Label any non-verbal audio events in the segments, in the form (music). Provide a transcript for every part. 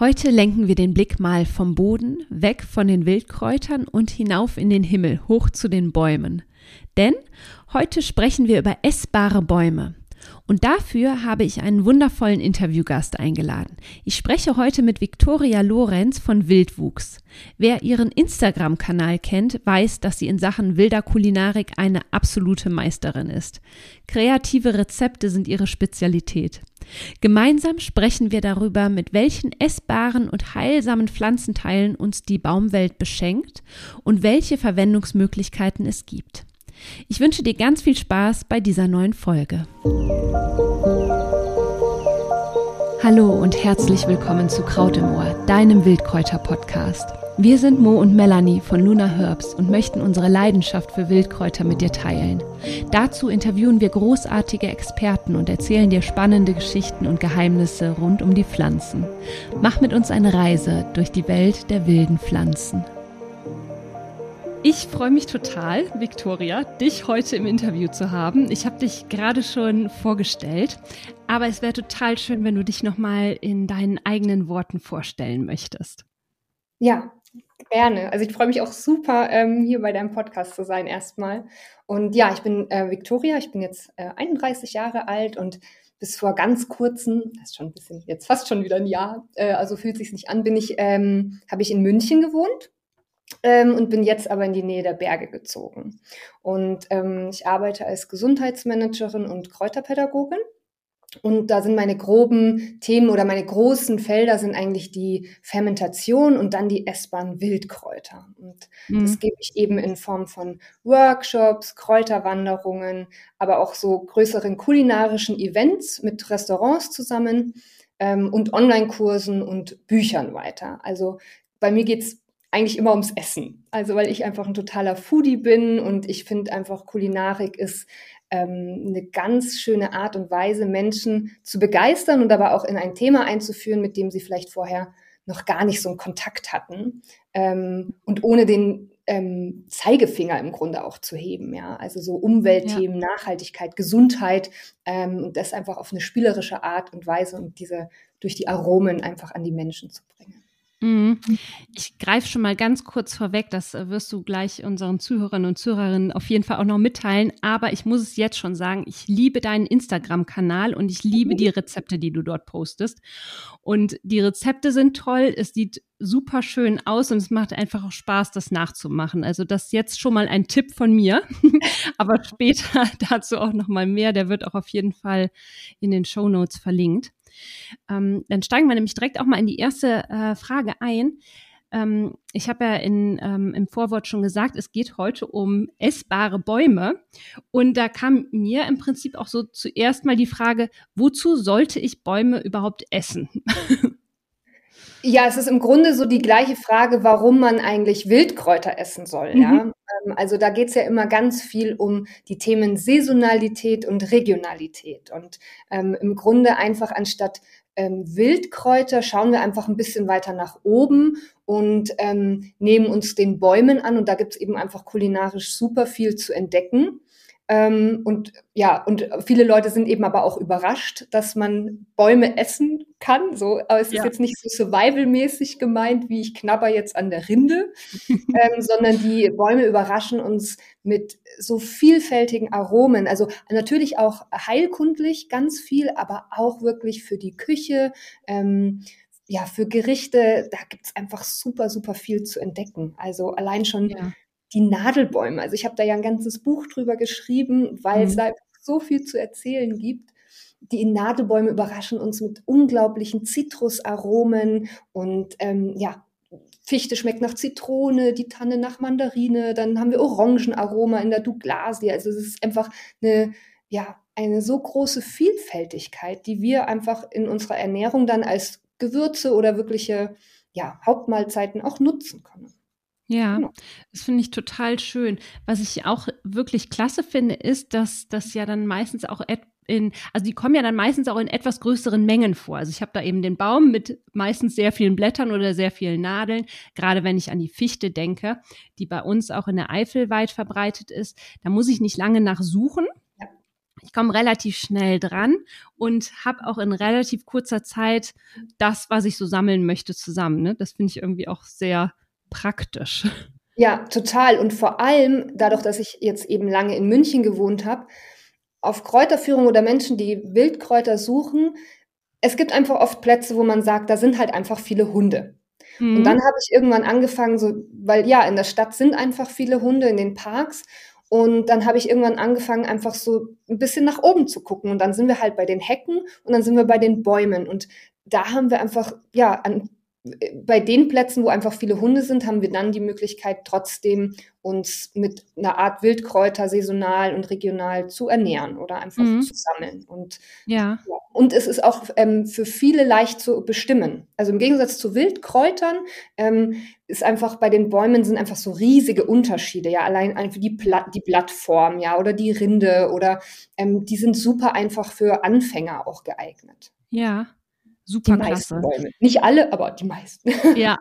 Heute lenken wir den Blick mal vom Boden, weg von den Wildkräutern und hinauf in den Himmel, hoch zu den Bäumen. Denn heute sprechen wir über essbare Bäume. Und dafür habe ich einen wundervollen Interviewgast eingeladen. Ich spreche heute mit Viktoria Lorenz von Wildwuchs. Wer ihren Instagram-Kanal kennt, weiß, dass sie in Sachen wilder Kulinarik eine absolute Meisterin ist. Kreative Rezepte sind ihre Spezialität. Gemeinsam sprechen wir darüber, mit welchen essbaren und heilsamen Pflanzenteilen uns die Baumwelt beschenkt und welche Verwendungsmöglichkeiten es gibt. Ich wünsche dir ganz viel Spaß bei dieser neuen Folge. Hallo und herzlich willkommen zu Kraut im Ohr, deinem Wildkräuter-Podcast. Wir sind Mo und Melanie von Luna Herbs und möchten unsere Leidenschaft für Wildkräuter mit dir teilen. Dazu interviewen wir großartige Experten und erzählen dir spannende Geschichten und Geheimnisse rund um die Pflanzen. Mach mit uns eine Reise durch die Welt der wilden Pflanzen. Ich freue mich total, Victoria, dich heute im Interview zu haben. Ich habe dich gerade schon vorgestellt, aber es wäre total schön, wenn du dich nochmal in deinen eigenen Worten vorstellen möchtest. Ja, gerne. Also ich freue mich auch super, ähm, hier bei deinem Podcast zu sein erstmal. Und ja, ich bin äh, Victoria, ich bin jetzt äh, 31 Jahre alt und bis vor ganz kurzem, das ist schon ein bisschen, jetzt fast schon wieder ein Jahr, äh, also fühlt sich nicht an, bin ich, ähm, habe ich in München gewohnt ähm, und bin jetzt aber in die Nähe der Berge gezogen. Und ähm, ich arbeite als Gesundheitsmanagerin und Kräuterpädagogin. Und da sind meine groben Themen oder meine großen Felder sind eigentlich die Fermentation und dann die essbaren Wildkräuter. Und mhm. das gebe ich eben in Form von Workshops, Kräuterwanderungen, aber auch so größeren kulinarischen Events mit Restaurants zusammen ähm, und Online-Kursen und Büchern weiter. Also bei mir geht's eigentlich immer ums Essen. Also weil ich einfach ein totaler Foodie bin und ich finde einfach Kulinarik ist ähm, eine ganz schöne Art und Weise, Menschen zu begeistern und aber auch in ein Thema einzuführen, mit dem sie vielleicht vorher noch gar nicht so einen Kontakt hatten ähm, und ohne den ähm, Zeigefinger im Grunde auch zu heben, ja. Also so Umweltthemen, ja. Nachhaltigkeit, Gesundheit und das einfach auf eine spielerische Art und Weise und diese durch die Aromen einfach an die Menschen zu bringen. Mhm. Ich greife schon mal ganz kurz vorweg, das äh, wirst du gleich unseren Zuhörern und Zuhörerinnen auf jeden Fall auch noch mitteilen. Aber ich muss es jetzt schon sagen, ich liebe deinen Instagram-Kanal und ich liebe die Rezepte, die du dort postest. Und die Rezepte sind toll, es sieht super schön aus und es macht einfach auch Spaß, das nachzumachen. Also das jetzt schon mal ein Tipp von mir, (laughs) aber später (laughs) dazu auch noch mal mehr. Der wird auch auf jeden Fall in den Show Notes verlinkt. Ähm, dann steigen wir nämlich direkt auch mal in die erste äh, Frage ein. Ähm, ich habe ja in, ähm, im Vorwort schon gesagt, es geht heute um essbare Bäume. Und da kam mir im Prinzip auch so zuerst mal die Frage, wozu sollte ich Bäume überhaupt essen? (laughs) Ja, es ist im Grunde so die gleiche Frage, warum man eigentlich Wildkräuter essen soll. Mhm. Ja? Ähm, also da geht es ja immer ganz viel um die Themen Saisonalität und Regionalität. Und ähm, im Grunde einfach anstatt ähm, Wildkräuter schauen wir einfach ein bisschen weiter nach oben und ähm, nehmen uns den Bäumen an. Und da gibt es eben einfach kulinarisch super viel zu entdecken. Ähm, und ja, und viele Leute sind eben aber auch überrascht, dass man Bäume essen kann. So, aber es ja. ist jetzt nicht so survival-mäßig gemeint, wie ich knabber jetzt an der Rinde, (laughs) ähm, sondern die Bäume überraschen uns mit so vielfältigen Aromen. Also natürlich auch heilkundlich ganz viel, aber auch wirklich für die Küche. Ähm, ja, für Gerichte, da gibt's einfach super, super viel zu entdecken. Also allein schon ja die Nadelbäume. Also ich habe da ja ein ganzes Buch drüber geschrieben, weil mhm. es da so viel zu erzählen gibt. Die Nadelbäume überraschen uns mit unglaublichen Zitrusaromen und ähm, ja, Fichte schmeckt nach Zitrone, die Tanne nach Mandarine, dann haben wir Orangenaroma in der Douglasie. Also es ist einfach eine, ja, eine so große Vielfältigkeit, die wir einfach in unserer Ernährung dann als Gewürze oder wirkliche ja, Hauptmahlzeiten auch nutzen können. Ja, genau. das finde ich total schön. Was ich auch wirklich klasse finde, ist, dass das ja dann meistens auch in, also die kommen ja dann meistens auch in etwas größeren Mengen vor. Also ich habe da eben den Baum mit meistens sehr vielen Blättern oder sehr vielen Nadeln. Gerade wenn ich an die Fichte denke, die bei uns auch in der Eifel weit verbreitet ist, da muss ich nicht lange nach suchen. ich komme relativ schnell dran und habe auch in relativ kurzer Zeit das, was ich so sammeln möchte, zusammen. Ne? Das finde ich irgendwie auch sehr praktisch. Ja, total. Und vor allem, dadurch, dass ich jetzt eben lange in München gewohnt habe, auf Kräuterführung oder Menschen, die Wildkräuter suchen, es gibt einfach oft Plätze, wo man sagt, da sind halt einfach viele Hunde. Mhm. Und dann habe ich irgendwann angefangen, so, weil ja, in der Stadt sind einfach viele Hunde in den Parks. Und dann habe ich irgendwann angefangen, einfach so ein bisschen nach oben zu gucken. Und dann sind wir halt bei den Hecken und dann sind wir bei den Bäumen. Und da haben wir einfach, ja, an bei den Plätzen, wo einfach viele Hunde sind, haben wir dann die Möglichkeit, trotzdem uns mit einer Art Wildkräuter saisonal und regional zu ernähren oder einfach mhm. zu sammeln. Und, ja. ja. und es ist auch ähm, für viele leicht zu bestimmen. Also im Gegensatz zu Wildkräutern ähm, ist einfach bei den Bäumen sind einfach so riesige Unterschiede. Ja, allein einfach die, Blatt, die Blattform, ja, oder die Rinde oder ähm, die sind super einfach für Anfänger auch geeignet. Ja. Super die klasse. Bäume. Nicht alle, aber die meisten. (laughs) Ja.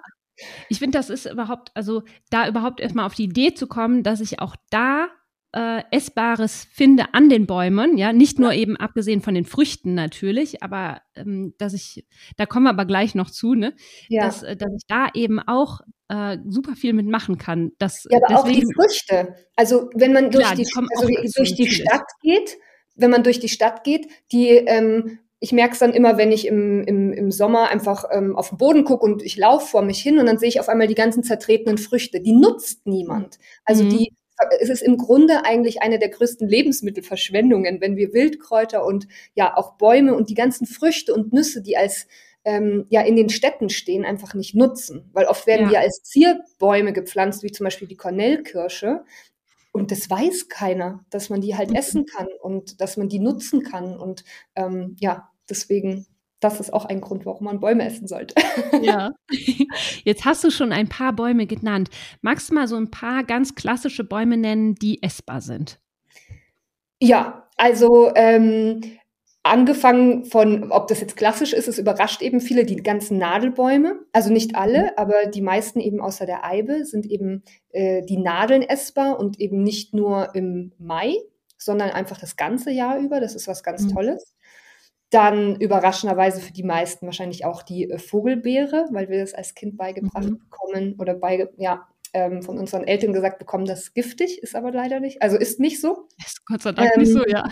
Ich finde, das ist überhaupt, also da überhaupt erstmal auf die Idee zu kommen, dass ich auch da äh, Essbares finde an den Bäumen, ja, nicht nur eben abgesehen von den Früchten natürlich, aber ähm, dass ich, da kommen wir aber gleich noch zu, ne, ja. dass, äh, dass ich da eben auch äh, super viel mitmachen kann. Das, ja, aber deswegen, auch die Früchte. Also wenn man durch klar, die, die also durch die Stadt geht, wenn man durch die Stadt geht, die ähm, ich merke es dann immer, wenn ich im, im, im Sommer einfach ähm, auf den Boden gucke und ich laufe vor mich hin und dann sehe ich auf einmal die ganzen zertretenen Früchte. Die nutzt niemand. Also mhm. die es ist im Grunde eigentlich eine der größten Lebensmittelverschwendungen, wenn wir Wildkräuter und ja auch Bäume und die ganzen Früchte und Nüsse, die als ähm, ja in den Städten stehen, einfach nicht nutzen. Weil oft werden ja. die als Zierbäume gepflanzt, wie zum Beispiel die Kornellkirsche. Und das weiß keiner, dass man die halt mhm. essen kann und dass man die nutzen kann. Und ähm, ja, deswegen, das ist auch ein Grund, warum man Bäume essen sollte. (laughs) Ja. Jetzt hast du schon ein paar Bäume genannt. Magst du mal so ein paar ganz klassische Bäume nennen, die essbar sind? Ja, also ähm, angefangen von, ob das jetzt klassisch ist, es überrascht eben viele, die ganzen Nadelbäume, also nicht alle, mhm. aber die meisten eben außer der Eibe sind eben äh, die Nadeln essbar und eben nicht nur im Mai, sondern einfach das ganze Jahr über. Das ist was ganz mhm. Tolles. Dann überraschenderweise für die meisten wahrscheinlich auch die äh, Vogelbeere, weil wir das als Kind beigebracht mhm. bekommen oder bei, ja, ähm, von unseren Eltern gesagt bekommen, das ist giftig, ist aber leider nicht. Also ist nicht so. Ist Gott sei Dank ähm, nicht so, ja.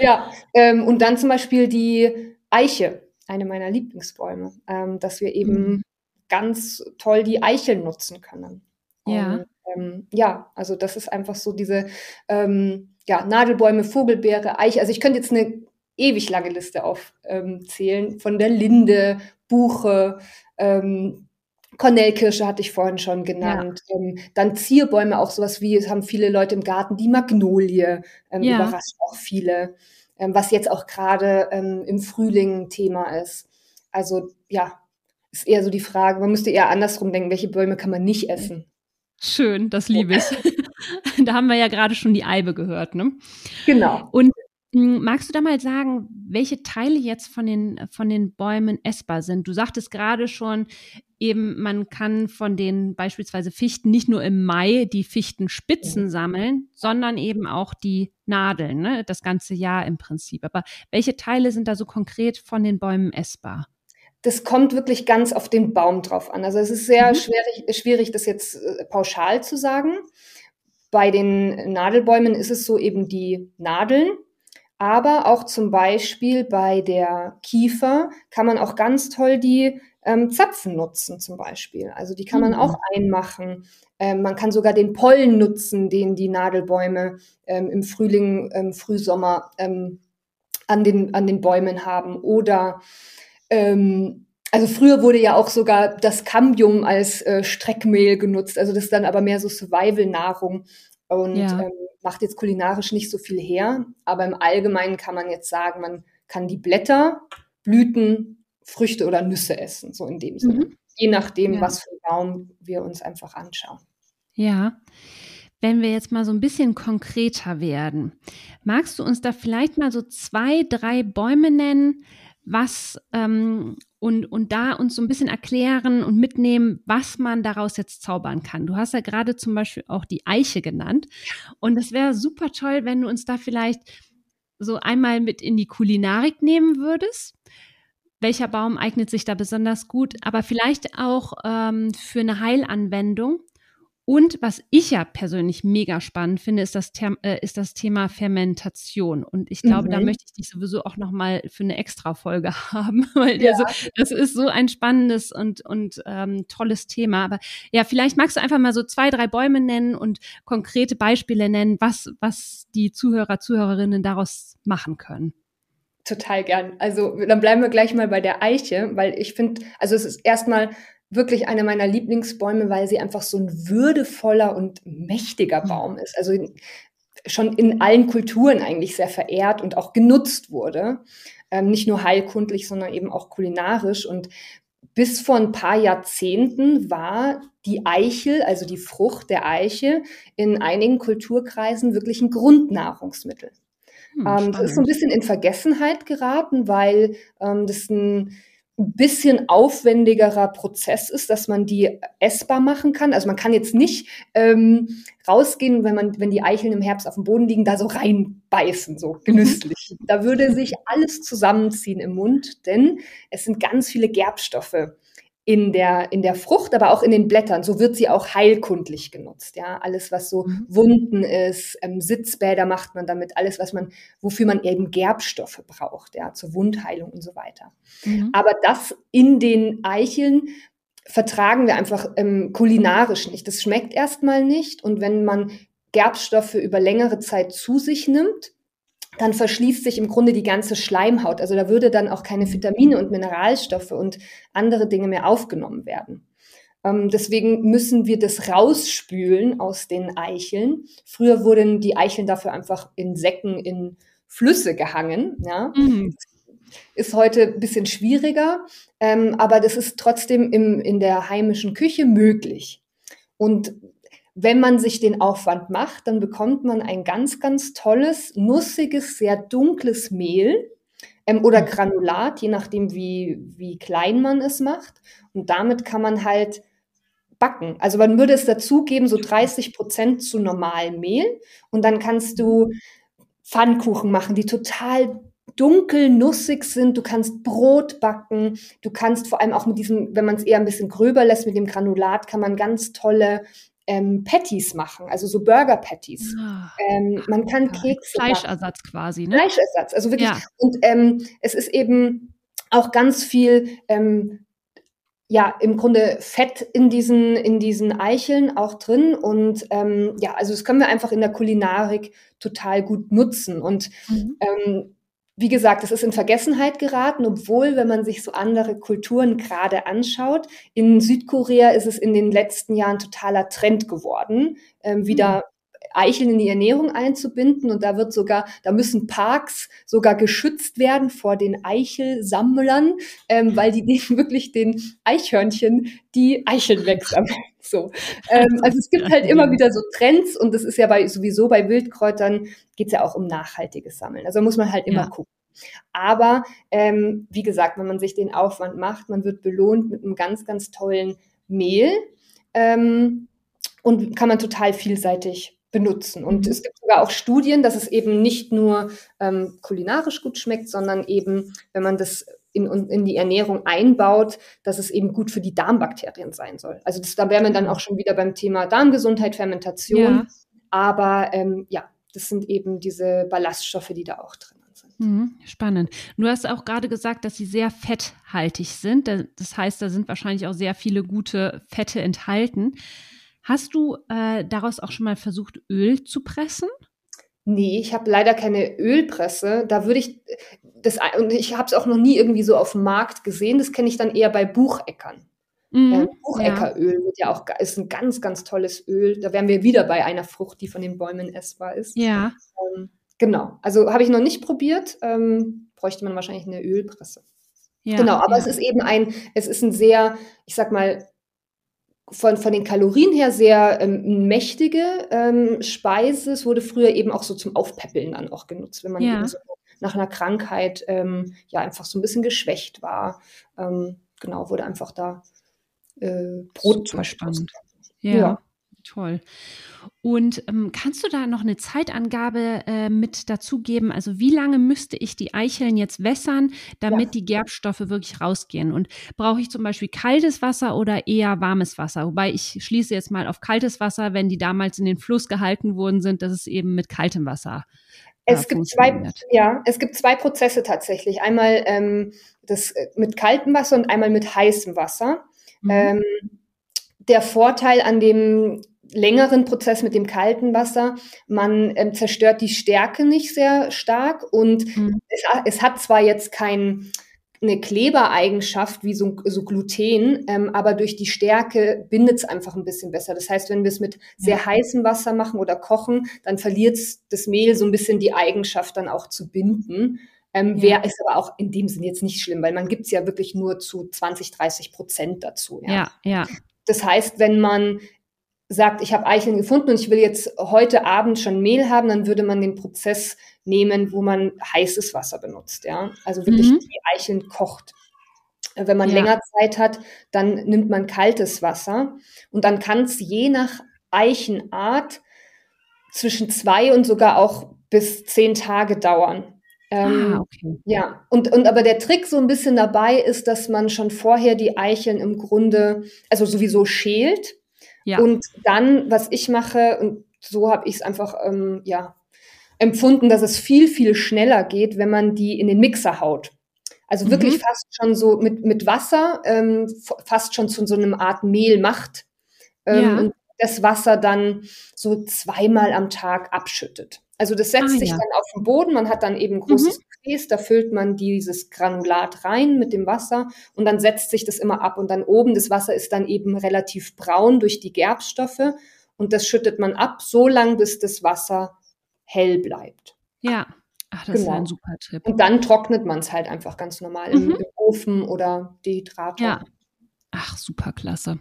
Ja, ähm, und dann zum Beispiel die Eiche, eine meiner Lieblingsbäume, ähm, dass wir eben mhm. ganz toll die Eicheln nutzen können. Ja. Und, ähm, ja, also das ist einfach so diese ähm, ja, Nadelbäume, Vogelbeere, Eiche. Also ich könnte jetzt eine ewig lange Liste aufzählen von der Linde, Buche, ähm, Kornellkirsche hatte ich vorhin schon genannt. Ja. Ähm, dann Zierbäume, auch sowas wie, es haben viele Leute im Garten, die Magnolie ähm, ja. überrascht auch viele, ähm, was jetzt auch gerade ähm, im Frühling Thema ist. Also ja, ist eher so die Frage, man müsste eher andersrum denken, welche Bäume kann man nicht essen? Schön, das liebe ich. (laughs) da haben wir ja gerade schon die Eibe gehört, ne? Genau. Und Magst du da mal sagen, welche Teile jetzt von den, von den Bäumen essbar sind? Du sagtest gerade schon, eben man kann von den beispielsweise Fichten nicht nur im Mai die Fichtenspitzen mhm. sammeln, sondern eben auch die Nadeln, ne? das ganze Jahr im Prinzip. Aber welche Teile sind da so konkret von den Bäumen essbar? Das kommt wirklich ganz auf den Baum drauf an. Also es ist sehr mhm. schwierig, schwierig, das jetzt äh, pauschal zu sagen. Bei den Nadelbäumen ist es so eben die Nadeln, aber auch zum Beispiel bei der Kiefer kann man auch ganz toll die ähm, Zapfen nutzen zum Beispiel. Also die kann man mhm. auch einmachen. Ähm, man kann sogar den Pollen nutzen, den die Nadelbäume ähm, im Frühling, im Frühsommer ähm, an, den, an den Bäumen haben. Oder ähm, also früher wurde ja auch sogar das Cambium als äh, Streckmehl genutzt. Also das ist dann aber mehr so Survival-Nahrung und ja. ähm, macht jetzt kulinarisch nicht so viel her. Aber im Allgemeinen kann man jetzt sagen, man kann die Blätter, Blüten, Früchte oder Nüsse essen, so in dem Sinne. Mhm. Je nachdem, ja. was für einen Baum wir uns einfach anschauen. Ja. Wenn wir jetzt mal so ein bisschen konkreter werden, magst du uns da vielleicht mal so zwei, drei Bäume nennen, was ähm, und, und da uns so ein bisschen erklären und mitnehmen, was man daraus jetzt zaubern kann. Du hast ja gerade zum Beispiel auch die Eiche genannt. Und es wäre super toll, wenn du uns da vielleicht so einmal mit in die Kulinarik nehmen würdest. Welcher Baum eignet sich da besonders gut, aber vielleicht auch ähm, für eine Heilanwendung und was ich ja persönlich mega spannend finde, ist das, äh, ist das Thema Fermentation. Und ich glaube, mhm. da möchte ich dich sowieso auch nochmal für eine Extra-Folge (laughs) haben, weil ja. so, das ist so ein spannendes und, und ähm, tolles Thema. Aber ja, vielleicht magst du einfach mal so zwei, drei Bäume nennen und konkrete Beispiele nennen, was, was die Zuhörer, Zuhörerinnen daraus machen können. Total gern. Also dann bleiben wir gleich mal bei der Eiche, weil ich finde, also es ist erstmal wirklich eine meiner Lieblingsbäume, weil sie einfach so ein würdevoller und mächtiger mhm. Baum ist. Also schon in allen Kulturen eigentlich sehr verehrt und auch genutzt wurde. Ähm, nicht nur heilkundlich, sondern eben auch kulinarisch. Und bis vor ein paar Jahrzehnten war die Eichel, also die Frucht der Eiche, in einigen Kulturkreisen wirklich ein Grundnahrungsmittel. Hm, ähm, das ist so ein bisschen in Vergessenheit geraten, weil ähm, das ein bisschen aufwendigerer Prozess ist, dass man die essbar machen kann. Also man kann jetzt nicht ähm, rausgehen, wenn man, wenn die Eicheln im Herbst auf dem Boden liegen, da so reinbeißen, so mhm. genüsslich. Da würde sich alles zusammenziehen im Mund, denn es sind ganz viele Gerbstoffe in der, in der Frucht, aber auch in den Blättern. So wird sie auch heilkundlich genutzt. Ja, alles, was so mhm. Wunden ist, ähm, Sitzbäder macht man damit, alles, was man, wofür man eben Gerbstoffe braucht, ja, zur Wundheilung und so weiter. Mhm. Aber das in den Eicheln vertragen wir einfach ähm, kulinarisch nicht. Das schmeckt erstmal nicht. Und wenn man Gerbstoffe über längere Zeit zu sich nimmt, dann verschließt sich im Grunde die ganze Schleimhaut. Also da würde dann auch keine Vitamine und Mineralstoffe und andere Dinge mehr aufgenommen werden. Ähm, deswegen müssen wir das rausspülen aus den Eicheln. Früher wurden die Eicheln dafür einfach in Säcken in Flüsse gehangen. Ja. Mhm. Ist heute ein bisschen schwieriger, ähm, aber das ist trotzdem im, in der heimischen Küche möglich. Und wenn man sich den Aufwand macht, dann bekommt man ein ganz, ganz tolles, nussiges, sehr dunkles Mehl ähm, oder Granulat, je nachdem, wie, wie klein man es macht. Und damit kann man halt backen. Also man würde es dazugeben, so 30 Prozent zu normalem Mehl. Und dann kannst du Pfannkuchen machen, die total dunkel, nussig sind. Du kannst Brot backen. Du kannst vor allem auch mit diesem, wenn man es eher ein bisschen gröber lässt, mit dem Granulat, kann man ganz tolle ähm, Patties machen, also so Burger Patties. Ah, ähm, man kann Kekse Fleischersatz machen. quasi, ne? Fleischersatz, also wirklich. Ja. Und ähm, es ist eben auch ganz viel ähm, ja, im Grunde Fett in diesen, in diesen Eicheln auch drin. Und ähm, ja, also das können wir einfach in der Kulinarik total gut nutzen. Und mhm. Wie gesagt, es ist in Vergessenheit geraten, obwohl, wenn man sich so andere Kulturen gerade anschaut, in Südkorea ist es in den letzten Jahren totaler Trend geworden, ähm, wieder mhm. Eicheln in die Ernährung einzubinden. Und da wird sogar, da müssen Parks sogar geschützt werden vor den Eichelsammlern, ähm, weil die (laughs) wirklich den Eichhörnchen die Eicheln wegsammeln. So. Ähm, also es gibt halt immer wieder so Trends und das ist ja bei, sowieso bei Wildkräutern geht es ja auch um nachhaltiges Sammeln. Also muss man halt immer ja. gucken. Aber ähm, wie gesagt, wenn man sich den Aufwand macht, man wird belohnt mit einem ganz, ganz tollen Mehl ähm, und kann man total vielseitig benutzen. Und mhm. es gibt sogar auch Studien, dass es eben nicht nur ähm, kulinarisch gut schmeckt, sondern eben, wenn man das in, in die Ernährung einbaut, dass es eben gut für die Darmbakterien sein soll. Also das, da wären wir dann auch schon wieder beim Thema Darmgesundheit, Fermentation. Ja. Aber ähm, ja, das sind eben diese Ballaststoffe, die da auch drin sind. Mhm, spannend. Du hast auch gerade gesagt, dass sie sehr fetthaltig sind. Das heißt, da sind wahrscheinlich auch sehr viele gute Fette enthalten. Hast du äh, daraus auch schon mal versucht, Öl zu pressen? Nee, ich habe leider keine Ölpresse. Da würde ich das und ich habe es auch noch nie irgendwie so auf dem Markt gesehen. Das kenne ich dann eher bei Bucheckern. Mhm, äh, Bucheckeröl ja. wird ja auch ist ein ganz ganz tolles Öl. Da wären wir wieder bei einer Frucht, die von den Bäumen essbar ist. Ja. Ähm, genau. Also habe ich noch nicht probiert. Ähm, bräuchte man wahrscheinlich eine Ölpresse. Ja, genau. Aber ja. es ist eben ein, es ist ein sehr, ich sag mal von, von den Kalorien her sehr ähm, mächtige ähm, Speise. Es wurde früher eben auch so zum Aufpäppeln dann auch genutzt, wenn man ja. so nach einer Krankheit ähm, ja einfach so ein bisschen geschwächt war. Ähm, genau, wurde einfach da äh, Brot Super spannend. Ja. ja. Toll. Und ähm, kannst du da noch eine Zeitangabe äh, mit dazugeben? Also wie lange müsste ich die Eicheln jetzt wässern, damit ja. die Gerbstoffe wirklich rausgehen? Und brauche ich zum Beispiel kaltes Wasser oder eher warmes Wasser? Wobei ich schließe jetzt mal auf kaltes Wasser, wenn die damals in den Fluss gehalten worden sind, dass es eben mit kaltem Wasser. Äh, es gibt zwei, ja, es gibt zwei Prozesse tatsächlich. Einmal ähm, das äh, mit kaltem Wasser und einmal mit heißem Wasser. Mhm. Ähm, der Vorteil an dem längeren Prozess mit dem kalten Wasser. Man ähm, zerstört die Stärke nicht sehr stark und mhm. es, es, hat zwar jetzt kein eine Klebereigenschaft wie so, so Gluten, ähm, aber durch die Stärke bindet es einfach ein bisschen besser. Das heißt, wenn wir es mit sehr ja. heißem Wasser machen oder kochen, dann verliert das Mehl so ein bisschen die Eigenschaft dann auch zu binden. Ähm, ja. Wäre ist aber auch in dem Sinn jetzt nicht schlimm, weil man gibt es ja wirklich nur zu 20, 30 Prozent dazu. Ja, ja. ja. Das heißt, wenn man sagt, ich habe Eicheln gefunden und ich will jetzt heute Abend schon Mehl haben, dann würde man den Prozess nehmen, wo man heißes Wasser benutzt, ja. Also wirklich mhm. die Eicheln kocht. Wenn man ja. länger Zeit hat, dann nimmt man kaltes Wasser und dann kann es je nach Eichenart zwischen zwei und sogar auch bis zehn Tage dauern. Ähm, ah, okay. Ja, und, und aber der Trick so ein bisschen dabei ist, dass man schon vorher die Eicheln im Grunde, also sowieso schält ja. Und dann, was ich mache, und so habe ich es einfach ähm, ja, empfunden, dass es viel, viel schneller geht, wenn man die in den Mixer haut. Also mhm. wirklich fast schon so mit, mit Wasser, ähm, fast schon zu so einem Art Mehl macht. Ähm, ja. Und das Wasser dann so zweimal am Tag abschüttet. Also das setzt ah, sich ja. dann auf den Boden, man hat dann eben ein großes mhm. Gefäß, da füllt man dieses Granulat rein mit dem Wasser und dann setzt sich das immer ab und dann oben das Wasser ist dann eben relativ braun durch die Gerbstoffe und das schüttet man ab, so lang bis das Wasser hell bleibt. Ja. Ach, das genau. ist ein super Tipp. Und dann trocknet man es halt einfach ganz normal mhm. im, im, Ofen oder Dehydrator. Ja. Ach, super klasse.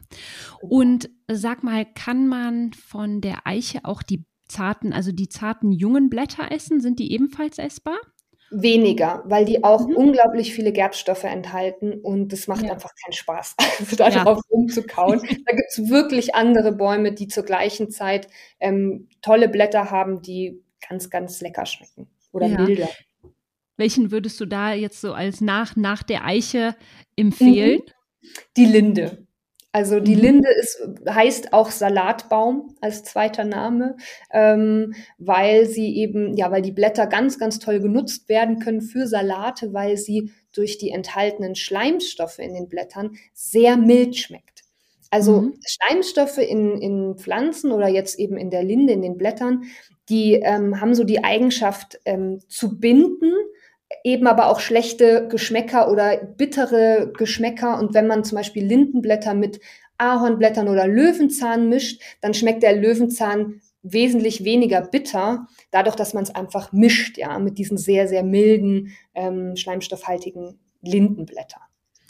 Und sag mal, kann man von der Eiche auch die zarten, also die zarten jungen Blätter essen? Sind die ebenfalls essbar? Weniger, weil die auch mhm. unglaublich viele Gerbstoffe enthalten und das macht ja. einfach keinen Spaß, (laughs) also da ja. drauf rumzukauen. (laughs) da gibt es wirklich andere Bäume, die zur gleichen Zeit ähm, tolle Blätter haben, die ganz, ganz lecker schmecken oder ja. milder. Welchen würdest du da jetzt so als nach, nach der Eiche empfehlen? Mhm. Die Linde. Also die mhm. Linde ist, heißt auch Salatbaum als zweiter Name, ähm, weil sie eben, ja, weil die Blätter ganz, ganz toll genutzt werden können für Salate, weil sie durch die enthaltenen Schleimstoffe in den Blättern sehr mild schmeckt. Also mhm. Schleimstoffe in, in Pflanzen oder jetzt eben in der Linde, in den Blättern, die ähm, haben so die Eigenschaft ähm, zu binden, eben aber auch schlechte Geschmäcker oder bittere Geschmäcker. Und wenn man zum Beispiel Lindenblätter mit Ahornblättern oder Löwenzahn mischt, dann schmeckt der Löwenzahn wesentlich weniger bitter, dadurch, dass man es einfach mischt, ja, mit diesen sehr, sehr milden, ähm, schleimstoffhaltigen Lindenblättern.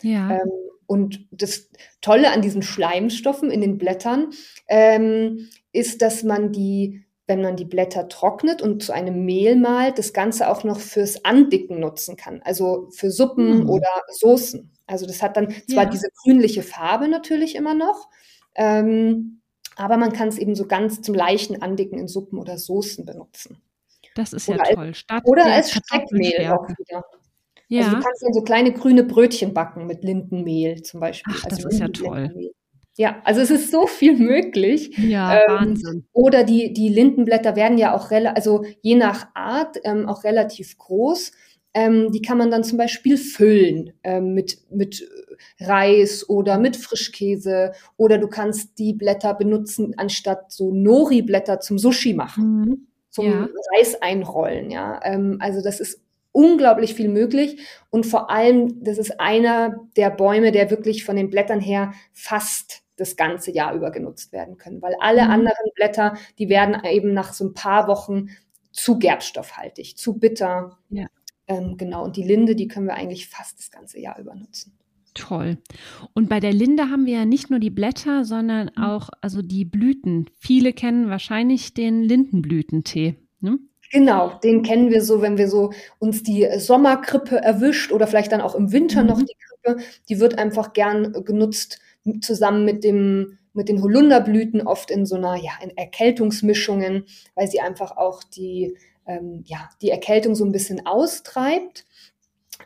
Ja. Ähm, und das Tolle an diesen Schleimstoffen in den Blättern ähm, ist, dass man die wenn man die Blätter trocknet und zu einem Mehl malt, das Ganze auch noch fürs Andicken nutzen kann, also für Suppen mhm. oder Soßen. Also das hat dann zwar ja. diese grünliche Farbe natürlich immer noch, ähm, aber man kann es eben so ganz zum leichten Andicken in Suppen oder Soßen benutzen. Das ist oder ja toll. Statt oder als Steckmehl auch wieder. Ja. Also du kannst dann so kleine grüne Brötchen backen mit Lindenmehl zum Beispiel. Ach, also das ist ja toll. Ja, also es ist so viel möglich. Ja, ähm, Wahnsinn. Oder die, die Lindenblätter werden ja auch, also je nach Art, ähm, auch relativ groß. Ähm, die kann man dann zum Beispiel füllen ähm, mit, mit Reis oder mit Frischkäse. Oder du kannst die Blätter benutzen, anstatt so Nori-Blätter zum Sushi machen. Mhm. Zum ja. Reis einrollen, ja. Ähm, also das ist unglaublich viel möglich. Und vor allem, das ist einer der Bäume, der wirklich von den Blättern her fast das ganze Jahr über genutzt werden können, weil alle mhm. anderen Blätter, die werden eben nach so ein paar Wochen zu gerbstoffhaltig, zu bitter. Ja. Ähm, genau, und die Linde, die können wir eigentlich fast das ganze Jahr über nutzen. Toll. Und bei der Linde haben wir ja nicht nur die Blätter, sondern mhm. auch also die Blüten. Viele kennen wahrscheinlich den Lindenblütentee. Ne? Genau, den kennen wir so, wenn wir so uns die Sommerkrippe erwischt oder vielleicht dann auch im Winter mhm. noch die Krippe. Die wird einfach gern genutzt zusammen mit dem mit den Holunderblüten oft in so einer ja, in Erkältungsmischungen, weil sie einfach auch die, ähm, ja, die Erkältung so ein bisschen austreibt.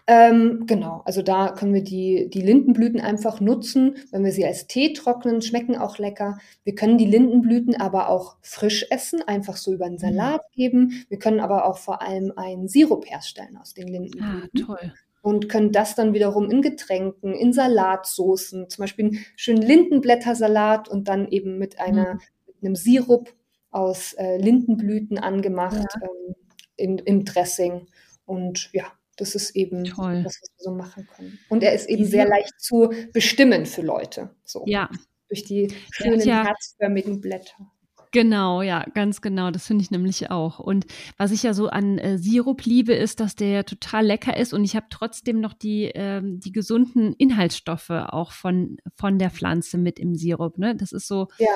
Ähm, genau, also da können wir die, die Lindenblüten einfach nutzen, wenn wir sie als Tee trocknen, schmecken auch lecker. Wir können die Lindenblüten aber auch frisch essen, einfach so über einen mhm. Salat geben. Wir können aber auch vor allem einen Sirup herstellen aus den Lindenblüten. Ah, toll. Und können das dann wiederum in Getränken, in Salatsoßen, zum Beispiel einen schönen Lindenblättersalat und dann eben mit, einer, mhm. mit einem Sirup aus äh, Lindenblüten angemacht ja. ähm, in, im Dressing. Und ja, das ist eben Toll. das, was wir so machen können. Und er ist eben sehr leicht zu bestimmen für Leute. So. Ja. Durch die schönen ja, herzförmigen Blätter. Genau, ja, ganz genau. Das finde ich nämlich auch. Und was ich ja so an äh, Sirup liebe, ist, dass der ja total lecker ist und ich habe trotzdem noch die, ähm, die gesunden Inhaltsstoffe auch von, von der Pflanze mit im Sirup. Ne? Das ist so, ja.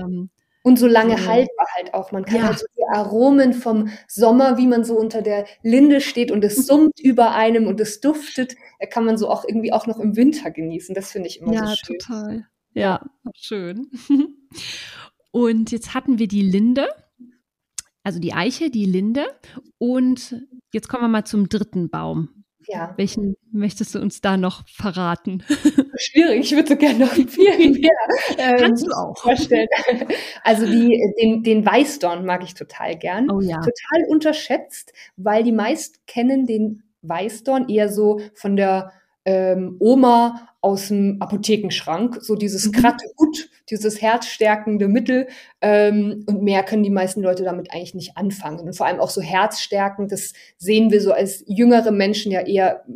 ähm, und so lange so. haltbar halt auch. Man kann ja. halt so die Aromen vom Sommer, wie man so unter der Linde steht und es summt über einem und es duftet, kann man so auch irgendwie auch noch im Winter genießen. Das finde ich immer ja, so schön. Ja, total. Ja, schön. (laughs) Und jetzt hatten wir die Linde, also die Eiche, die Linde. Und jetzt kommen wir mal zum dritten Baum. Ja. Welchen möchtest du uns da noch verraten? (laughs) Schwierig, ich würde so gerne noch viel (laughs) mehr ähm, Kannst du auch. vorstellen. (laughs) Also die, den, den Weißdorn mag ich total gern. Oh ja. Total unterschätzt, weil die meisten kennen den Weißdorn eher so von der ähm, Oma aus dem Apothekenschrank, so dieses mhm. Krattegut, dieses herzstärkende Mittel. Ähm, und mehr können die meisten Leute damit eigentlich nicht anfangen. Und vor allem auch so herzstärkend, das sehen wir so als jüngere Menschen ja eher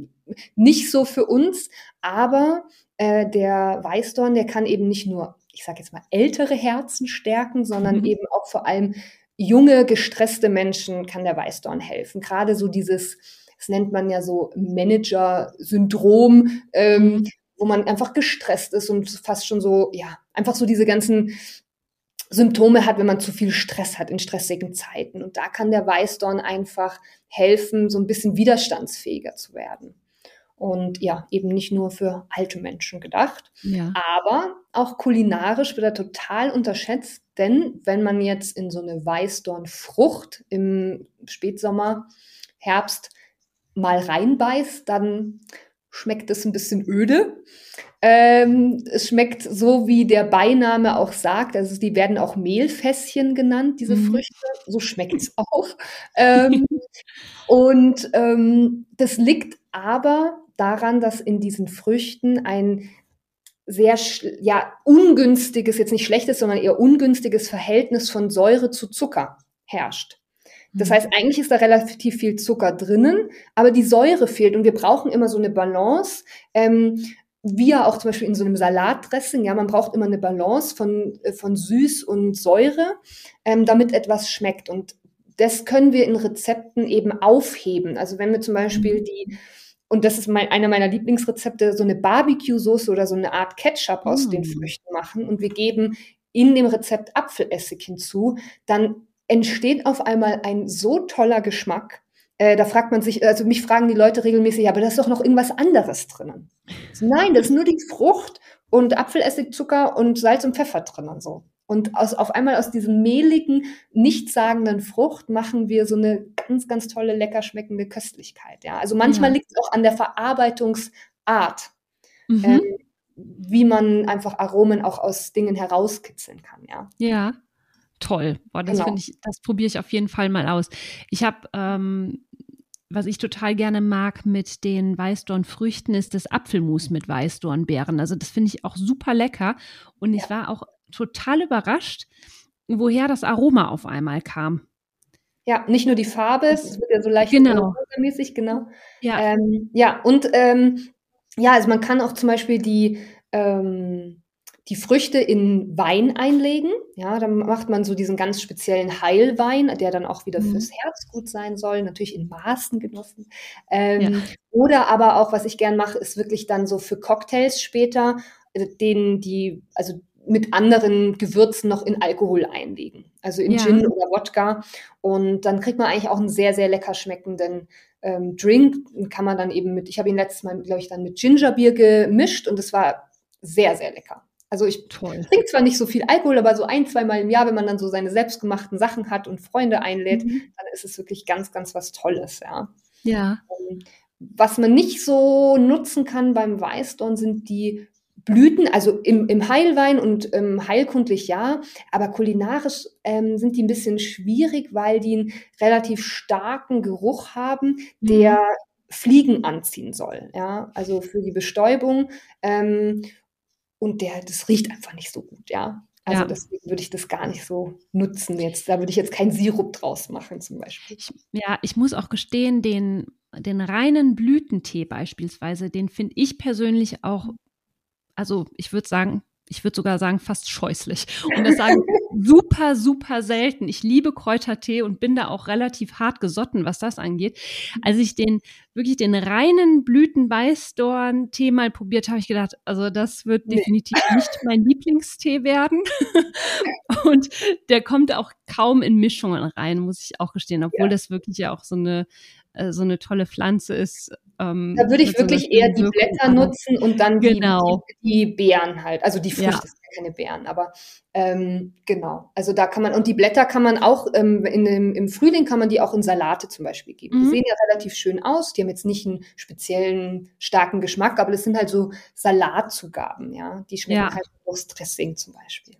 nicht so für uns. Aber äh, der Weißdorn, der kann eben nicht nur, ich sage jetzt mal, ältere Herzen stärken, sondern mhm. eben auch vor allem junge, gestresste Menschen kann der Weißdorn helfen. Gerade so dieses das nennt man ja so Manager-Syndrom, ähm, wo man einfach gestresst ist und fast schon so, ja, einfach so diese ganzen Symptome hat, wenn man zu viel Stress hat in stressigen Zeiten. Und da kann der Weißdorn einfach helfen, so ein bisschen widerstandsfähiger zu werden. Und ja, eben nicht nur für alte Menschen gedacht. Ja. Aber auch kulinarisch wird er total unterschätzt, denn wenn man jetzt in so eine Weißdornfrucht im Spätsommer, Herbst mal reinbeißt, dann schmeckt es ein bisschen öde. Ähm, es schmeckt so, wie der Beiname auch sagt. Also die werden auch Mehlfässchen genannt, diese mhm. Früchte. So schmeckt es (laughs) auch. Ähm, und ähm, das liegt aber daran, dass in diesen Früchten ein sehr ja ungünstiges, jetzt nicht schlechtes, sondern eher ungünstiges Verhältnis von Säure zu Zucker herrscht. Das mhm. heißt, eigentlich ist da relativ viel Zucker drinnen, aber die Säure fehlt und wir brauchen immer so eine Balance. Ähm, wie ja auch zum Beispiel in so einem Salatdressing, ja, man braucht immer eine Balance von, äh, von Süß und Säure, ähm, damit etwas schmeckt. Und das können wir in Rezepten eben aufheben. Also wenn wir zum Beispiel mhm. die, und das ist mein, einer meiner Lieblingsrezepte, so eine Barbecue-Soße oder so eine Art Ketchup aus mm. den Früchten machen und wir geben in dem Rezept Apfelessig hinzu, dann entsteht auf einmal ein so toller Geschmack. Äh, da fragt man sich, also mich fragen die Leute regelmäßig, aber da ist doch noch irgendwas anderes drinnen. Nein, das ist nur die Frucht und Apfelessig, Zucker und Salz und Pfeffer drinnen so. Und aus, auf einmal aus diesem mehligen, nichtssagenden Frucht machen wir so eine ganz, ganz tolle, lecker schmeckende Köstlichkeit. Ja? Also manchmal ja. liegt es auch an der Verarbeitungsart, mhm. ähm, wie man einfach Aromen auch aus Dingen herauskitzeln kann. Ja. Ja toll. Boah, das genau. finde ich, das probiere ich auf jeden Fall mal aus. Ich habe, ähm, was ich total gerne mag mit den Weißdornfrüchten, ist das Apfelmus mit Weißdornbeeren. Also das finde ich auch super lecker. Und ich war auch total überrascht, woher das Aroma auf einmal kam. Ja, nicht nur die Farbe, es wird ja so leicht genau. mäßig, genau. Ja, ähm, ja und ähm, ja, also man kann auch zum Beispiel die ähm, die Früchte in Wein einlegen. Ja, dann macht man so diesen ganz speziellen Heilwein, der dann auch wieder mhm. fürs Herz gut sein soll, natürlich in Maßen genossen. Ähm, ja. Oder aber auch, was ich gern mache, ist wirklich dann so für Cocktails später, äh, denen die, also mit anderen Gewürzen noch in Alkohol einlegen. Also in ja. Gin oder Wodka. Und dann kriegt man eigentlich auch einen sehr, sehr lecker schmeckenden ähm, Drink. Kann man dann eben mit, ich habe ihn letztes Mal, glaube ich, dann mit Gingerbier gemischt und es war sehr, sehr lecker. Also ich trinke zwar nicht so viel Alkohol, aber so ein, zweimal im Jahr, wenn man dann so seine selbstgemachten Sachen hat und Freunde einlädt, mhm. dann ist es wirklich ganz, ganz was Tolles, ja. Ja. Ähm, was man nicht so nutzen kann beim Weißdorn sind die Blüten, also im, im Heilwein und ähm, heilkundlich ja, aber kulinarisch ähm, sind die ein bisschen schwierig, weil die einen relativ starken Geruch haben, der mhm. Fliegen anziehen soll. Ja, also für die Bestäubung. Ähm, und der, das riecht einfach nicht so gut, ja. Also ja. deswegen würde ich das gar nicht so nutzen jetzt. Da würde ich jetzt keinen Sirup draus machen zum Beispiel. Ich, ja, ich muss auch gestehen, den, den reinen Blütentee beispielsweise, den finde ich persönlich auch also ich würde sagen, ich würde sogar sagen, fast scheußlich. Und das sagen super, super selten. Ich liebe Kräutertee und bin da auch relativ hart gesotten, was das angeht. Als ich den, wirklich den reinen Blütenweißdorn-Tee mal probiert habe, ich gedacht, also das wird nee. definitiv nicht mein (laughs) Lieblingstee werden. und der kommt auch kaum in Mischungen rein, muss ich auch gestehen, obwohl ja. das wirklich ja auch so eine äh, so eine tolle Pflanze ist. Ähm, da würde ich wirklich so eher die Blätter nutzen und dann genau. die, die, Beeren halt. Also die Früchte ja. sind keine Beeren, aber ähm, genau. Also da kann man, und die Blätter kann man auch, ähm, in dem, im Frühling kann man die auch in Salate zum Beispiel geben. Mhm. Die sehen ja relativ schön aus, die haben jetzt nicht einen speziellen starken Geschmack, aber das sind halt so Salatzugaben, ja. Die schmecken ja. halt aus Dressing zum Beispiel.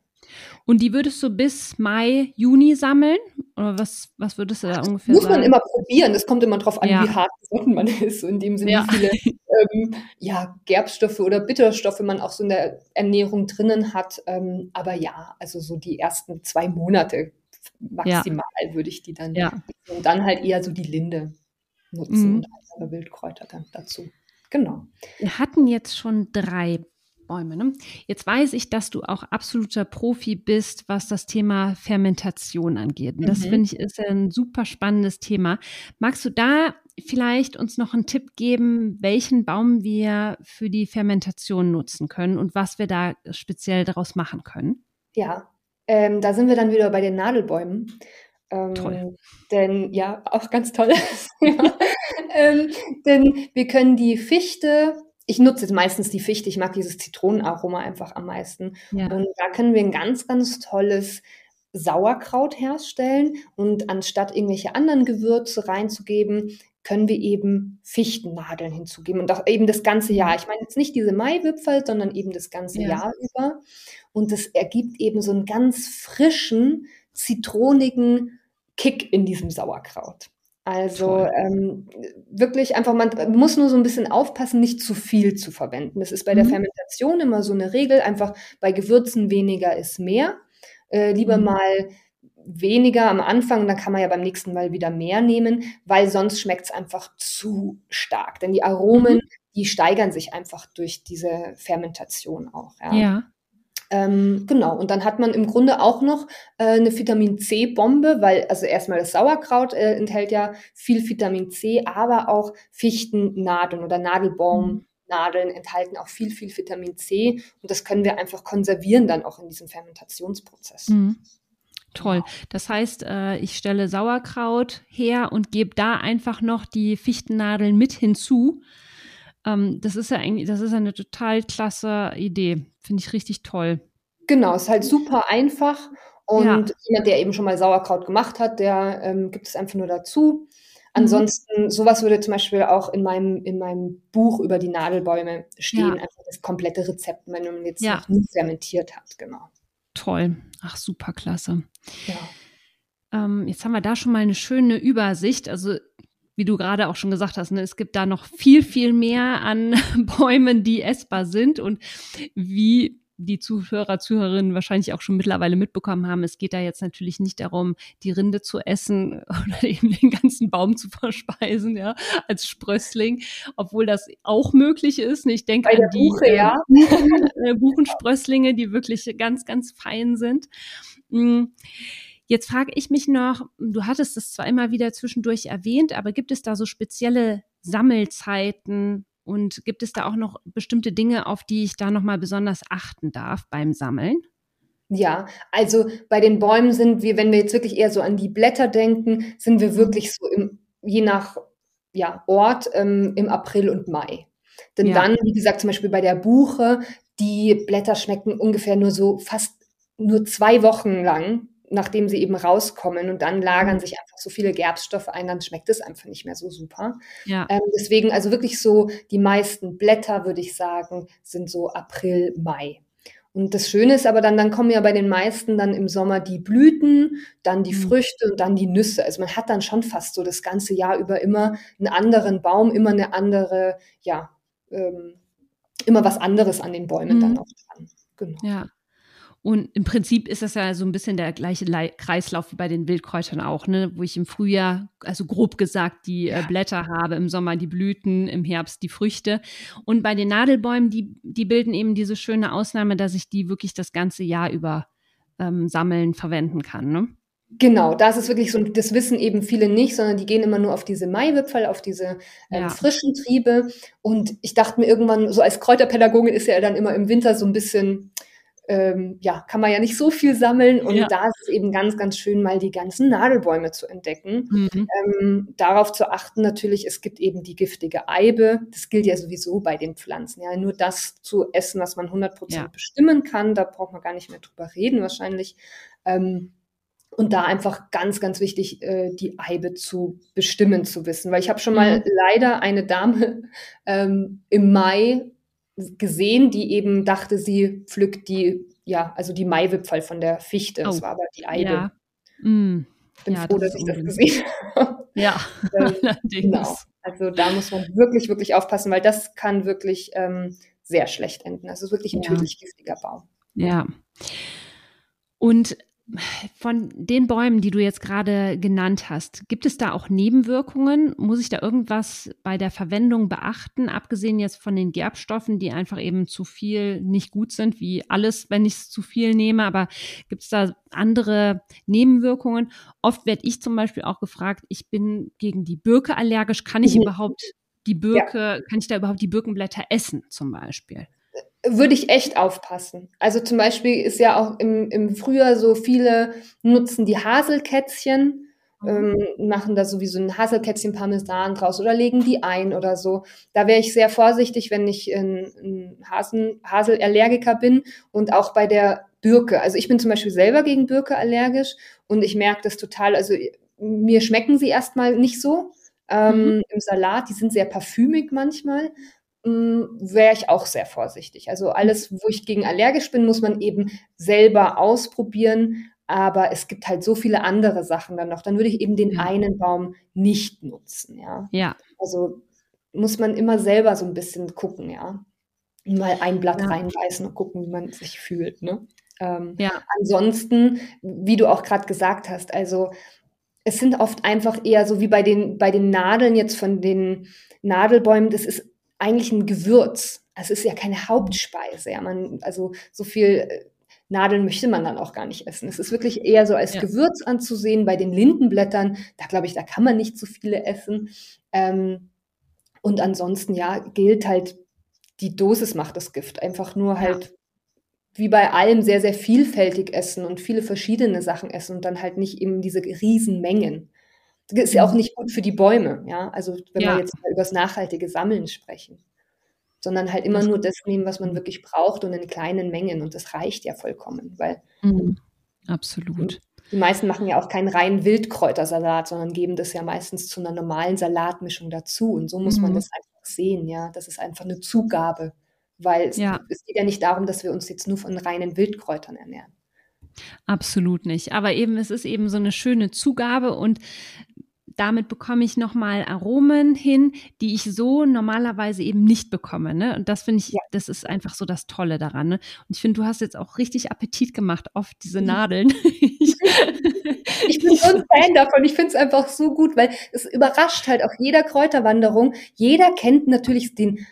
Und die würdest du bis Mai, Juni sammeln? Oder was, was würdest du da ungefähr Muss sagen? man immer probieren. Das kommt immer darauf an, ja. wie hart gesonnen man ist. in dem Sinne, ja. wie viele ähm, ja, Gerbstoffe oder Bitterstoffe man auch so in der Ernährung drinnen hat. Ähm, aber ja, also so die ersten zwei Monate maximal ja. würde ich die dann. Und dann halt eher so die Linde nutzen mhm. und andere Wildkräuter dann dazu. Genau. Wir hatten jetzt schon drei Bäume. Ne? Jetzt weiß ich, dass du auch absoluter Profi bist, was das Thema Fermentation angeht. Und das mhm. finde ich ist ein super spannendes Thema. Magst du da vielleicht uns noch einen Tipp geben, welchen Baum wir für die Fermentation nutzen können und was wir da speziell daraus machen können? Ja, ähm, da sind wir dann wieder bei den Nadelbäumen. Ähm, toll. Denn ja, auch ganz toll. (laughs) ja. ähm, denn wir können die Fichte, ich nutze jetzt meistens die Fichte, ich mag dieses Zitronenaroma einfach am meisten. Ja. Und da können wir ein ganz, ganz tolles Sauerkraut herstellen und anstatt irgendwelche anderen Gewürze reinzugeben, können wir eben Fichtennadeln hinzugeben und auch eben das ganze Jahr. Ich meine jetzt nicht diese Maiwipfel, sondern eben das ganze ja. Jahr über. Und das ergibt eben so einen ganz frischen, zitronigen Kick in diesem Sauerkraut. Also ähm, wirklich einfach, man muss nur so ein bisschen aufpassen, nicht zu viel zu verwenden. Das ist bei der mhm. Fermentation immer so eine Regel, einfach bei Gewürzen weniger ist mehr. Äh, lieber mhm. mal weniger am Anfang, dann kann man ja beim nächsten Mal wieder mehr nehmen, weil sonst schmeckt es einfach zu stark. Denn die Aromen, mhm. die steigern sich einfach durch diese Fermentation auch. Ja. ja. Ähm, genau, und dann hat man im Grunde auch noch äh, eine Vitamin C-Bombe, weil also erstmal das Sauerkraut äh, enthält ja viel Vitamin C, aber auch Fichtennadeln oder Nadelbaumnadeln enthalten auch viel, viel Vitamin C und das können wir einfach konservieren dann auch in diesem Fermentationsprozess. Mhm. Toll. Das heißt, äh, ich stelle Sauerkraut her und gebe da einfach noch die Fichtennadeln mit hinzu. Ähm, das ist ja eigentlich, das ist eine total klasse Idee. Finde ich richtig toll. Genau, ist halt super einfach. Und ja. jemand, der eben schon mal Sauerkraut gemacht hat, der ähm, gibt es einfach nur dazu. Ansonsten, mhm. sowas würde zum Beispiel auch in meinem, in meinem Buch über die Nadelbäume stehen, ja. einfach das komplette Rezept, wenn man jetzt ja. noch nie fermentiert hat, genau. Toll. Ach, super klasse. Ja. Ähm, jetzt haben wir da schon mal eine schöne Übersicht. Also wie du gerade auch schon gesagt hast, ne, es gibt da noch viel, viel mehr an (laughs) Bäumen, die essbar sind und wie die Zuhörer, Zuhörerinnen wahrscheinlich auch schon mittlerweile mitbekommen haben, es geht da jetzt natürlich nicht darum, die Rinde zu essen (laughs) oder eben den ganzen Baum zu verspeisen, ja, als Sprössling, obwohl das auch möglich ist. Ich denke an die Buche, äh, ja. äh, Buchensprösslinge, die wirklich ganz, ganz fein sind. Mhm. Jetzt frage ich mich noch, du hattest es zwar immer wieder zwischendurch erwähnt, aber gibt es da so spezielle Sammelzeiten und gibt es da auch noch bestimmte Dinge, auf die ich da nochmal besonders achten darf beim Sammeln? Ja, also bei den Bäumen sind wir, wenn wir jetzt wirklich eher so an die Blätter denken, sind wir wirklich so im, je nach ja, Ort ähm, im April und Mai. Denn ja. dann, wie gesagt, zum Beispiel bei der Buche, die Blätter schmecken ungefähr nur so fast nur zwei Wochen lang, nachdem sie eben rauskommen und dann lagern mhm. sich einfach so viele Gerbstoffe ein, dann schmeckt es einfach nicht mehr so super. Ja. Ähm, deswegen also wirklich so die meisten Blätter, würde ich sagen, sind so April, Mai. Und das Schöne ist aber dann, dann kommen ja bei den meisten dann im Sommer die Blüten, dann die mhm. Früchte und dann die Nüsse. Also man hat dann schon fast so das ganze Jahr über immer einen anderen Baum, immer eine andere, ja, ähm, immer was anderes an den Bäumen mhm. dann auch dran. Genau. Ja. Und im Prinzip ist das ja so ein bisschen der gleiche Kreislauf wie bei den Wildkräutern auch, ne? wo ich im Frühjahr, also grob gesagt, die äh, ja. Blätter habe, im Sommer die Blüten, im Herbst die Früchte. Und bei den Nadelbäumen, die, die bilden eben diese schöne Ausnahme, dass ich die wirklich das ganze Jahr über ähm, sammeln, verwenden kann. Ne? Genau, das ist wirklich so, das wissen eben viele nicht, sondern die gehen immer nur auf diese Maiwipfel, auf diese ähm, ja. frischen Triebe. Und ich dachte mir irgendwann, so als Kräuterpädagogin ist ja dann immer im Winter so ein bisschen, ähm, ja, kann man ja nicht so viel sammeln. Und ja. da ist es eben ganz, ganz schön, mal die ganzen Nadelbäume zu entdecken. Mhm. Ähm, darauf zu achten natürlich, es gibt eben die giftige Eibe. Das gilt ja sowieso bei den Pflanzen. Ja, nur das zu essen, was man 100 Prozent ja. bestimmen kann, da braucht man gar nicht mehr drüber reden wahrscheinlich. Ähm, und da einfach ganz, ganz wichtig, äh, die Eibe zu bestimmen, zu wissen. Weil ich habe schon mal mhm. leider eine Dame (laughs) ähm, im Mai gesehen, die eben dachte, sie pflückt die, ja, also die Maiwipfel von der Fichte. Oh. Das war aber die Eibe. Ja. Mm. Bin ja, froh, das dass ich das gesehen (laughs) habe. Ja, (laughs) ähm, (laughs) genau. Also da muss man wirklich, wirklich aufpassen, weil das kann wirklich ähm, sehr schlecht enden. Das ist wirklich ein ja. tödlich giftiger Baum. Ja. Und von den Bäumen, die du jetzt gerade genannt hast, gibt es da auch Nebenwirkungen? Muss ich da irgendwas bei der Verwendung beachten, abgesehen jetzt von den Gerbstoffen, die einfach eben zu viel nicht gut sind, wie alles, wenn ich es zu viel nehme? Aber gibt es da andere Nebenwirkungen? Oft werde ich zum Beispiel auch gefragt, ich bin gegen die Birke allergisch, kann ich mhm. überhaupt die Birke, ja. kann ich da überhaupt die Birkenblätter essen zum Beispiel? Würde ich echt aufpassen. Also zum Beispiel ist ja auch im, im Frühjahr so viele nutzen die Haselkätzchen, mhm. ähm, machen da sowieso ein Haselkätzchen Parmesan draus oder legen die ein oder so. Da wäre ich sehr vorsichtig, wenn ich ein, ein Hasen, Haselallergiker bin und auch bei der Birke. Also ich bin zum Beispiel selber gegen Birke allergisch und ich merke das total. Also mir schmecken sie erstmal nicht so. Ähm, mhm. Im Salat, die sind sehr parfümig manchmal. Hm, wäre ich auch sehr vorsichtig. Also alles, wo ich gegen allergisch bin, muss man eben selber ausprobieren. Aber es gibt halt so viele andere Sachen dann noch. Dann würde ich eben den ja. einen Baum nicht nutzen, ja. Ja. Also muss man immer selber so ein bisschen gucken, ja. Mal ein Blatt ja. reinbeißen und gucken, wie man sich fühlt, ne? Ähm, ja. Ansonsten, wie du auch gerade gesagt hast, also es sind oft einfach eher so wie bei den, bei den Nadeln jetzt von den Nadelbäumen, das ist eigentlich ein Gewürz. Es ist ja keine Hauptspeise. Ja, man, also so viel äh, Nadeln möchte man dann auch gar nicht essen. Es ist wirklich eher so als ja. Gewürz anzusehen. Bei den Lindenblättern, da glaube ich, da kann man nicht so viele essen. Ähm, und ansonsten, ja, gilt halt, die Dosis macht das Gift. Einfach nur halt, ja. wie bei allem, sehr, sehr vielfältig essen und viele verschiedene Sachen essen und dann halt nicht eben diese Riesenmengen. Das ist ja auch mhm. nicht gut für die Bäume, ja. Also wenn ja. wir jetzt mal über das nachhaltige Sammeln sprechen. Sondern halt immer nur das nehmen, was man wirklich braucht und in kleinen Mengen. Und das reicht ja vollkommen, weil mhm. absolut. Die meisten machen ja auch keinen reinen Wildkräutersalat, sondern geben das ja meistens zu einer normalen Salatmischung dazu. Und so muss mhm. man das einfach sehen, ja. Das ist einfach eine Zugabe. Weil es, ja. es geht ja nicht darum, dass wir uns jetzt nur von reinen Wildkräutern ernähren. Absolut nicht. Aber eben, es ist eben so eine schöne Zugabe und damit bekomme ich nochmal Aromen hin, die ich so normalerweise eben nicht bekomme. Ne? Und das finde ich, ja. das ist einfach so das Tolle daran. Ne? Und ich finde, du hast jetzt auch richtig Appetit gemacht auf diese. Nadeln. (laughs) ich bin so ein (laughs) Fan davon. Ich finde es einfach so gut, weil es überrascht halt auch jeder Kräuterwanderung. Jeder kennt natürlich den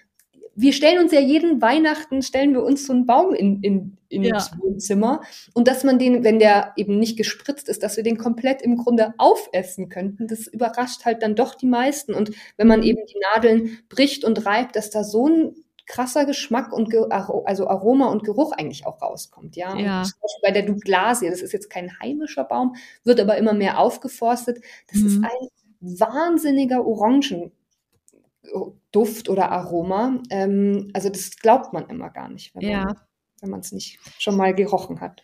wir stellen uns ja jeden Weihnachten, stellen wir uns so einen Baum in, in, in ja. das Wohnzimmer. Und dass man den, wenn der eben nicht gespritzt ist, dass wir den komplett im Grunde aufessen könnten, das überrascht halt dann doch die meisten. Und wenn man eben die Nadeln bricht und reibt, dass da so ein krasser Geschmack und also Aroma und Geruch eigentlich auch rauskommt, ja. ja. bei der Douglasie, das ist jetzt kein heimischer Baum, wird aber immer mehr aufgeforstet. Das mhm. ist ein wahnsinniger Orangen Duft oder Aroma. Ähm, also das glaubt man immer gar nicht, wenn Ja. man es nicht schon mal gerochen hat.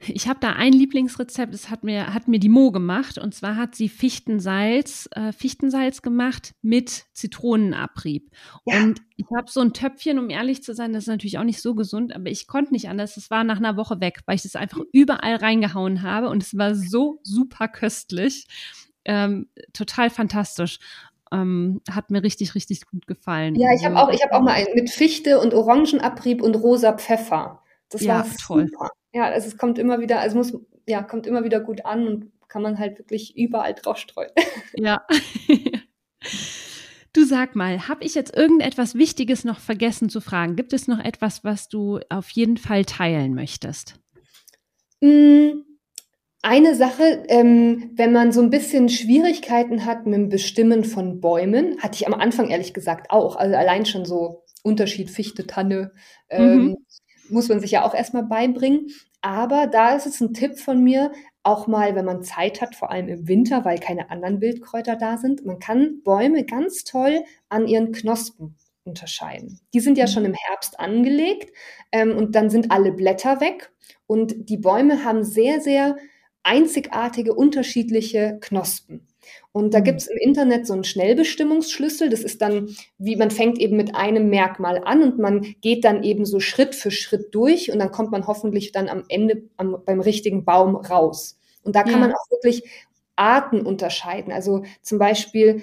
Ich habe da ein Lieblingsrezept, das hat mir, hat mir die Mo gemacht. Und zwar hat sie Fichtensalz, äh, Fichtensalz gemacht mit Zitronenabrieb. Ja. Und ich habe so ein Töpfchen, um ehrlich zu sein, das ist natürlich auch nicht so gesund, aber ich konnte nicht anders. Das war nach einer Woche weg, weil ich das einfach überall reingehauen habe. Und es war so super köstlich. Ähm, total fantastisch. Ähm, hat mir richtig, richtig gut gefallen. Ja, ich habe Also, auch ich habe auch mal einen mit Fichte und Orangenabrieb und rosa Pfeffer. Das Ja, war toll. super. Ja, also es kommt immer wieder also muss ja, kommt immer wieder gut an und kann man halt wirklich überall drauf streuen. (laughs) Ja. Du sag mal, habe ich jetzt irgendetwas Wichtiges noch vergessen zu fragen? Gibt es noch etwas, was du auf jeden Fall teilen möchtest? Hm, eine Sache, ähm, wenn man so ein bisschen Schwierigkeiten hat mit dem Bestimmen von Bäumen, hatte ich am Anfang ehrlich gesagt auch. Also allein schon so Unterschied Fichte, Tanne, ähm, Mhm. muss man sich ja auch erstmal beibringen. Aber da ist es ein Tipp von mir, auch mal, wenn man Zeit hat, vor allem im Winter, weil keine anderen Wildkräuter da sind, man kann Bäume ganz toll an ihren Knospen unterscheiden. Die sind ja Mhm. schon im Herbst angelegt, ähm, und dann sind alle Blätter weg und die Bäume haben sehr, sehr einzigartige, unterschiedliche Knospen. Und da Mhm. gibt's im Internet so einen Schnellbestimmungsschlüssel. Das ist dann, wie man fängt eben mit einem Merkmal an und man geht dann eben so Schritt für Schritt durch und dann kommt man hoffentlich dann am Ende am, beim richtigen Baum raus. Und da kann Ja. man auch wirklich Arten unterscheiden. Also zum Beispiel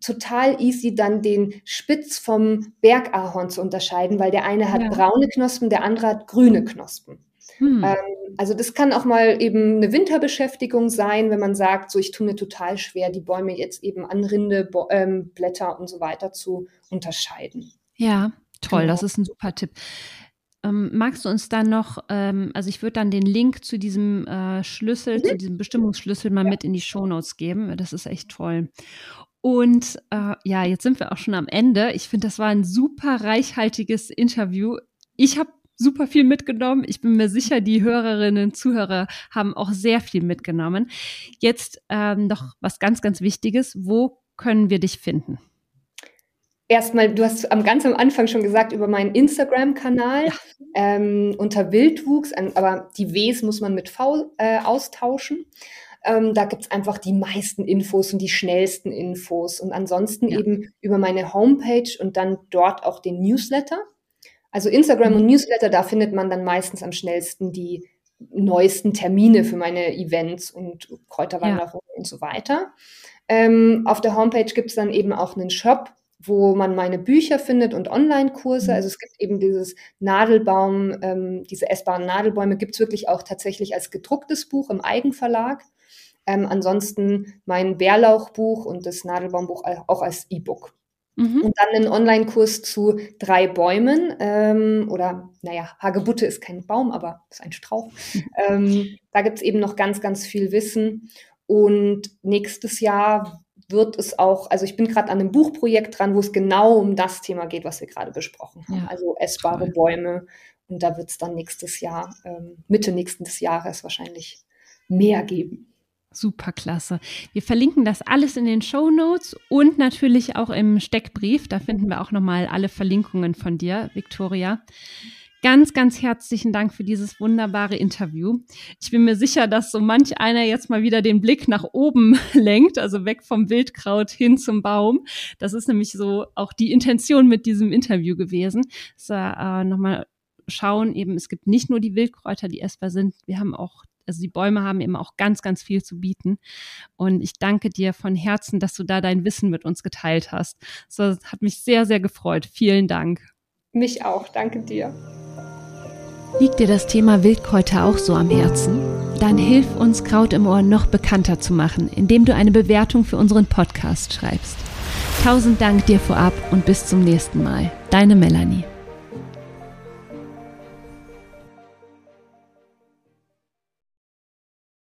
total easy dann den Spitz vom Bergahorn zu unterscheiden, weil der eine hat Ja. braune Knospen, der andere hat grüne Knospen. Hm. Ähm, also das kann auch mal eben eine Winterbeschäftigung sein, wenn man sagt, so ich tue mir total schwer, die Bäume jetzt eben an Rinde, Bo ähm, Blätter und so weiter zu unterscheiden. Ja, toll, Genau. das ist ein super Tipp. Ähm, magst du uns dann noch, ähm, also ich würde dann den Link zu diesem äh, Schlüssel, zu diesem Bestimmungsschlüssel mal Ja. mit in die Shownotes geben. Das ist echt toll. Und äh, ja, jetzt sind wir auch schon am Ende. Ich finde, das war ein super reichhaltiges Interview. Ich habe super viel mitgenommen. Ich bin mir sicher, die Hörerinnen und Zuhörer haben auch sehr viel mitgenommen. Jetzt ähm, noch was ganz, ganz Wichtiges. Wo können wir dich finden? Erstmal, du hast am ganz am Anfang schon gesagt über meinen Instagram-Kanal ähm, unter Wildwuchs, aber die Ws muss man mit V äh, austauschen. Ähm, da gibt's einfach die meisten Infos und die schnellsten Infos. Und ansonsten Ja. eben über meine Homepage und dann dort auch den Newsletter. Also Instagram Mhm. und Newsletter, da findet man dann meistens am schnellsten die neuesten Termine für meine Events und Kräuterwanderungen und so weiter. Ähm, auf der Homepage gibt's dann eben auch einen Shop, wo man meine Bücher findet und Online-Kurse. Mhm. Also es gibt eben dieses Nadelbaum, ähm, diese essbaren Nadelbäume gibt's wirklich auch tatsächlich als gedrucktes Buch im Eigenverlag. Ähm, ansonsten mein Bärlauchbuch und das Nadelbaumbuch auch als E-Book. Mhm. Und dann einen Online-Kurs zu drei Bäumen ähm, oder, naja, Hagebutte ist kein Baum, aber ist ein Strauch. (laughs) ähm, da gibt's eben noch ganz, ganz viel Wissen. Und nächstes Jahr wird es auch, also ich bin gerade an einem Buchprojekt dran, wo es genau um das Thema geht, was wir gerade besprochen haben. Ja, also essbare toll. Bäume. Und da wird es dann nächstes Jahr, ähm, Mitte nächsten des Jahres wahrscheinlich mehr geben. Super klasse. Wir verlinken das alles in den Show Notes und natürlich auch im Steckbrief. Da finden wir auch nochmal alle Verlinkungen von dir, Victoria. Ganz, ganz herzlichen Dank für dieses wunderbare Interview. Ich bin mir sicher, dass so manch einer jetzt mal wieder den Blick nach oben (laughs) lenkt, also weg vom Wildkraut hin zum Baum. Das ist nämlich so auch die Intention mit diesem Interview gewesen. Äh, nochmal schauen, eben es gibt nicht nur die Wildkräuter, die essbar sind. Wir haben auch also die Bäume haben eben auch ganz, ganz viel zu bieten. Und ich danke dir von Herzen, dass du da dein Wissen mit uns geteilt hast. Das hat mich sehr, sehr gefreut. Vielen Dank. Mich auch. Danke dir. Liegt dir das Thema Wildkräuter auch so am Herzen? Dann hilf uns, Kraut im Ohr noch bekannter zu machen, indem du eine Bewertung für unseren Podcast schreibst. Tausend Dank dir vorab und bis zum nächsten Mal. Deine Melanie.